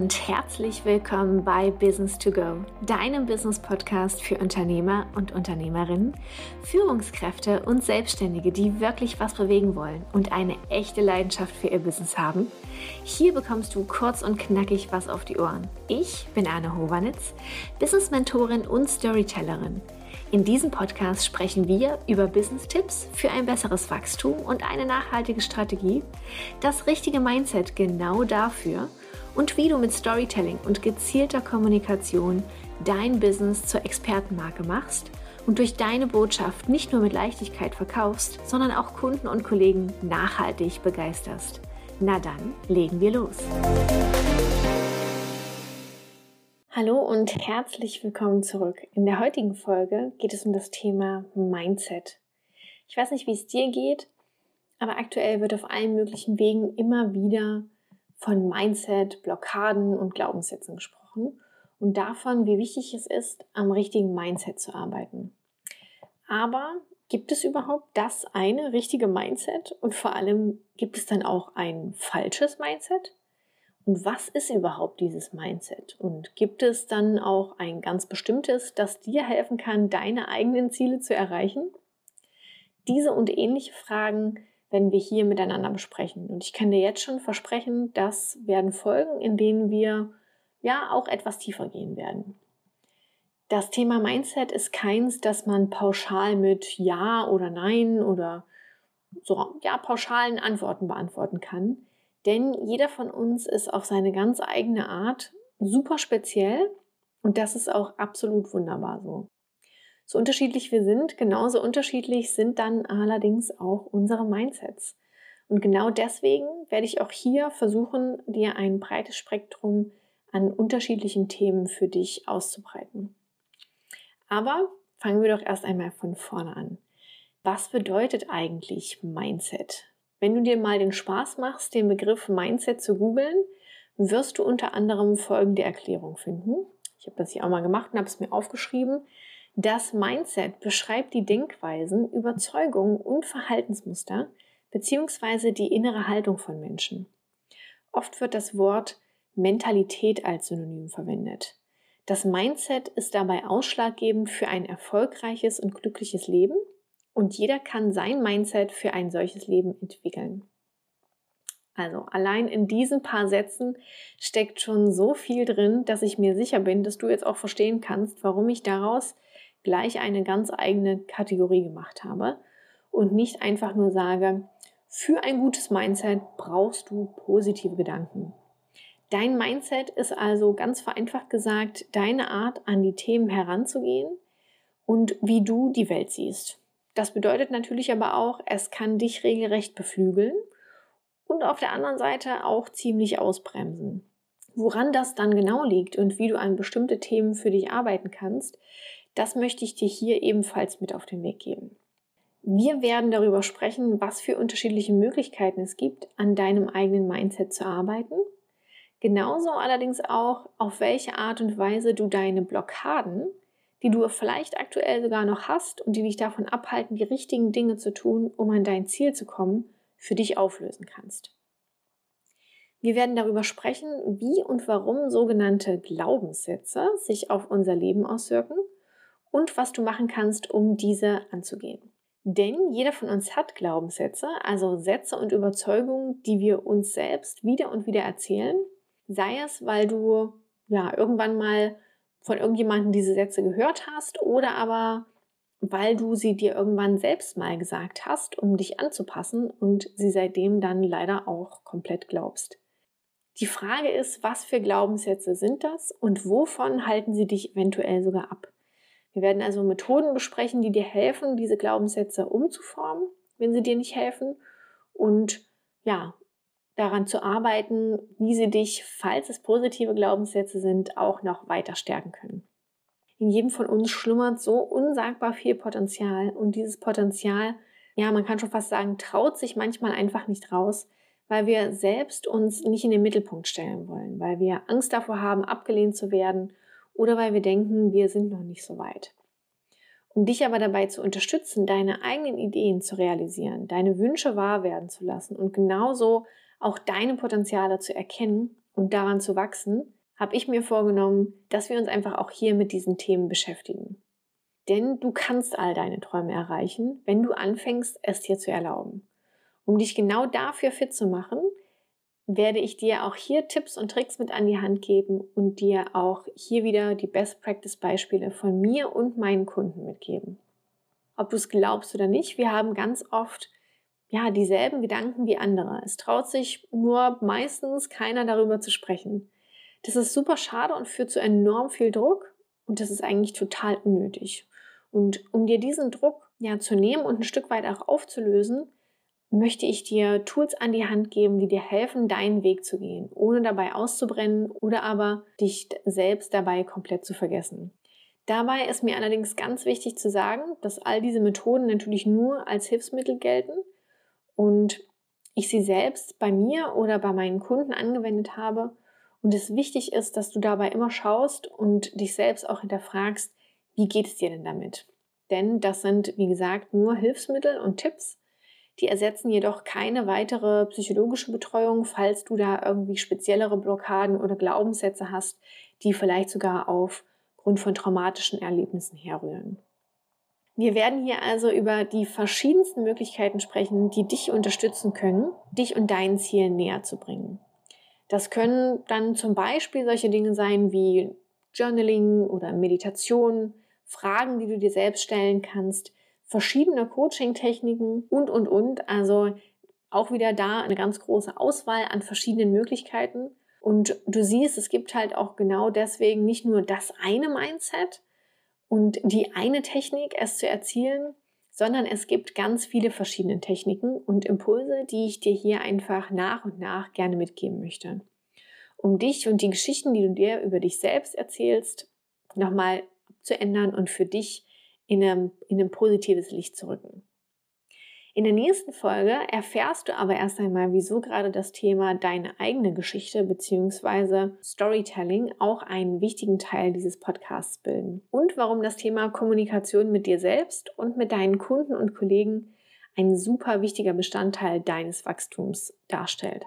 und herzlich willkommen bei Business to Go, deinem Business Podcast für Unternehmer und Unternehmerinnen, Führungskräfte und Selbstständige, die wirklich was bewegen wollen und eine echte Leidenschaft für ihr Business haben. Hier bekommst du kurz und knackig was auf die Ohren. Ich bin Anne Hovanitz, Business Mentorin und Storytellerin. In diesem Podcast sprechen wir über Business-Tipps für ein besseres Wachstum und eine nachhaltige Strategie, das richtige Mindset genau dafür und wie du mit Storytelling und gezielter Kommunikation dein Business zur Expertenmarke machst und durch deine Botschaft nicht nur mit Leichtigkeit verkaufst, sondern auch Kunden und Kollegen nachhaltig begeisterst. Na dann, legen wir los. Hallo und herzlich willkommen zurück. In der heutigen Folge geht es um das Thema Mindset. Ich weiß nicht, wie es dir geht, aber aktuell wird auf allen möglichen Wegen immer wieder von Mindset, Blockaden und Glaubenssätzen gesprochen und davon, wie wichtig es ist, am richtigen Mindset zu arbeiten. Aber gibt es überhaupt das eine richtige Mindset und vor allem gibt es dann auch ein falsches Mindset? Und was ist überhaupt dieses Mindset? Und gibt es dann auch ein ganz bestimmtes, das dir helfen kann, deine eigenen Ziele zu erreichen? Diese und ähnliche Fragen werden wir hier miteinander besprechen. Und ich kann dir jetzt schon versprechen, das werden Folgen, in denen wir ja auch etwas tiefer gehen werden. Das Thema Mindset ist keins, das man pauschal mit Ja oder Nein oder so ja pauschalen Antworten beantworten kann. Denn jeder von uns ist auf seine ganz eigene Art super speziell und das ist auch absolut wunderbar so. So unterschiedlich wir sind, genauso unterschiedlich sind dann allerdings auch unsere Mindsets. Und genau deswegen werde ich auch hier versuchen, dir ein breites Spektrum an unterschiedlichen Themen für dich auszubreiten. Aber fangen wir doch erst einmal von vorne an. Was bedeutet eigentlich Mindset? Wenn du dir mal den Spaß machst, den Begriff Mindset zu googeln, wirst du unter anderem folgende Erklärung finden. Ich habe das hier auch mal gemacht und habe es mir aufgeschrieben. Das Mindset beschreibt die Denkweisen, Überzeugungen und Verhaltensmuster beziehungsweise die innere Haltung von Menschen. Oft wird das Wort Mentalität als Synonym verwendet. Das Mindset ist dabei ausschlaggebend für ein erfolgreiches und glückliches Leben und jeder kann sein Mindset für ein solches Leben entwickeln. Also allein in diesen paar Sätzen steckt schon so viel drin, dass ich mir sicher bin, dass du jetzt auch verstehen kannst, warum ich daraus gleich eine ganz eigene Kategorie gemacht habe und nicht einfach nur sage, für ein gutes Mindset brauchst du positive Gedanken. Dein Mindset ist also ganz vereinfacht gesagt deine Art, an die Themen heranzugehen und wie du die Welt siehst. Das bedeutet natürlich aber auch, es kann dich regelrecht beflügeln und auf der anderen Seite auch ziemlich ausbremsen. Woran das dann genau liegt und wie du an bestimmte Themen für dich arbeiten kannst, das möchte ich dir hier ebenfalls mit auf den Weg geben. Wir werden darüber sprechen, was für unterschiedliche Möglichkeiten es gibt, an deinem eigenen Mindset zu arbeiten. Genauso allerdings auch, auf welche Art und Weise du deine Blockaden, die du vielleicht aktuell sogar noch hast und die dich davon abhalten, die richtigen Dinge zu tun, um an dein Ziel zu kommen, für dich auflösen kannst. Wir werden darüber sprechen, wie und warum sogenannte Glaubenssätze sich auf unser Leben auswirken und was du machen kannst, um diese anzugehen. Denn jeder von uns hat Glaubenssätze, also Sätze und Überzeugungen, die wir uns selbst wieder und wieder erzählen. Sei es, weil du ja irgendwann mal von irgendjemandem diese Sätze gehört hast oder aber weil du sie dir irgendwann selbst mal gesagt hast, um dich anzupassen und sie seitdem dann leider auch komplett glaubst. Die Frage ist, was für Glaubenssätze sind das und wovon halten sie dich eventuell sogar ab? Wir werden also Methoden besprechen, die dir helfen, diese Glaubenssätze umzuformen, wenn sie dir nicht helfen und ja, daran zu arbeiten, wie sie dich, falls es positive Glaubenssätze sind, auch noch weiter stärken können. In jedem von uns schlummert so unsagbar viel Potenzial und dieses Potenzial, ja, man kann schon fast sagen, traut sich manchmal einfach nicht raus, weil wir selbst uns nicht in den Mittelpunkt stellen wollen, weil wir Angst davor haben, abgelehnt zu werden oder weil wir denken, wir sind noch nicht so weit. Um dich aber dabei zu unterstützen, deine eigenen Ideen zu realisieren, deine Wünsche wahr werden zu lassen und genauso auch deine Potenziale zu erkennen, und daran zu wachsen, habe ich mir vorgenommen, dass wir uns einfach auch hier mit diesen Themen beschäftigen. Denn du kannst all deine Träume erreichen, wenn du anfängst, es dir zu erlauben. Um dich genau dafür fit zu machen, werde ich dir auch hier Tipps und Tricks mit an die Hand geben und dir auch hier wieder die Best Practice Beispiele von mir und meinen Kunden mitgeben. Ob du es glaubst oder nicht, wir haben ganz oft ja dieselben Gedanken wie andere. Es traut sich nur meistens keiner darüber zu sprechen. Das ist super schade und führt zu enorm viel Druck und das ist eigentlich total unnötig. Und um dir diesen Druck ja zu nehmen und ein Stück weit auch aufzulösen, möchte ich dir Tools an die Hand geben, die dir helfen, deinen Weg zu gehen, ohne dabei auszubrennen oder aber dich selbst dabei komplett zu vergessen. Dabei ist mir allerdings ganz wichtig zu sagen, dass all diese Methoden natürlich nur als Hilfsmittel gelten und ich sie selbst bei mir oder bei meinen Kunden angewendet habe und es wichtig ist, dass du dabei immer schaust und dich selbst auch hinterfragst, wie geht es dir denn damit? Denn das sind, wie gesagt, nur Hilfsmittel und Tipps. Die ersetzen jedoch keine weitere psychologische Betreuung, falls du da irgendwie speziellere Blockaden oder Glaubenssätze hast, die vielleicht sogar aufgrund von traumatischen Erlebnissen herrühren. Wir werden hier also über die verschiedensten Möglichkeiten sprechen, die dich unterstützen können, dich und deinen Zielen näher zu bringen. Das können dann zum Beispiel solche Dinge sein wie Journaling oder Meditation, Fragen, die du dir selbst stellen kannst, verschiedene Coaching-Techniken und, und, und. Also auch wieder da eine ganz große Auswahl an verschiedenen Möglichkeiten. Und du siehst, es gibt halt auch genau deswegen nicht nur das eine Mindset und die eine Technik, es zu erzielen, sondern es gibt ganz viele verschiedene Techniken und Impulse, die ich dir hier einfach nach und nach gerne mitgeben möchte. Um dich und die Geschichten, die du dir über dich selbst erzählst, nochmal zu ändern und für dich in, einem, in ein positives Licht zu rücken. In der nächsten Folge erfährst du aber erst einmal, wieso gerade das Thema deine eigene Geschichte bzw. Storytelling auch einen wichtigen Teil dieses Podcasts bilden und warum das Thema Kommunikation mit dir selbst und mit deinen Kunden und Kollegen ein super wichtiger Bestandteil deines Wachstums darstellt.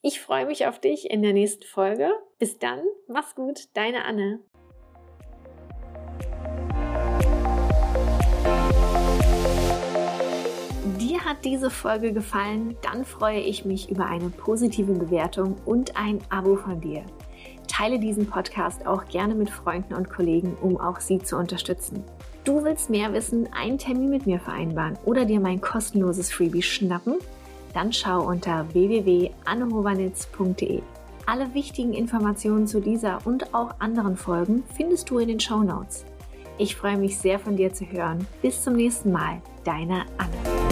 Ich freue mich auf dich in der nächsten Folge. Bis dann, mach's gut, deine Anne. Hat diese Folge gefallen, dann freue ich mich über eine positive Bewertung und ein Abo von dir. Teile diesen Podcast auch gerne mit Freunden und Kollegen, um auch sie zu unterstützen. Du willst mehr wissen, einen Termin mit mir vereinbaren oder dir mein kostenloses Freebie schnappen? Dann schau unter www.annehobanitz.de. Alle wichtigen Informationen zu dieser und auch anderen Folgen findest du in den Show Notes. Ich freue mich sehr von dir zu hören. Bis zum nächsten Mal, deine Anne.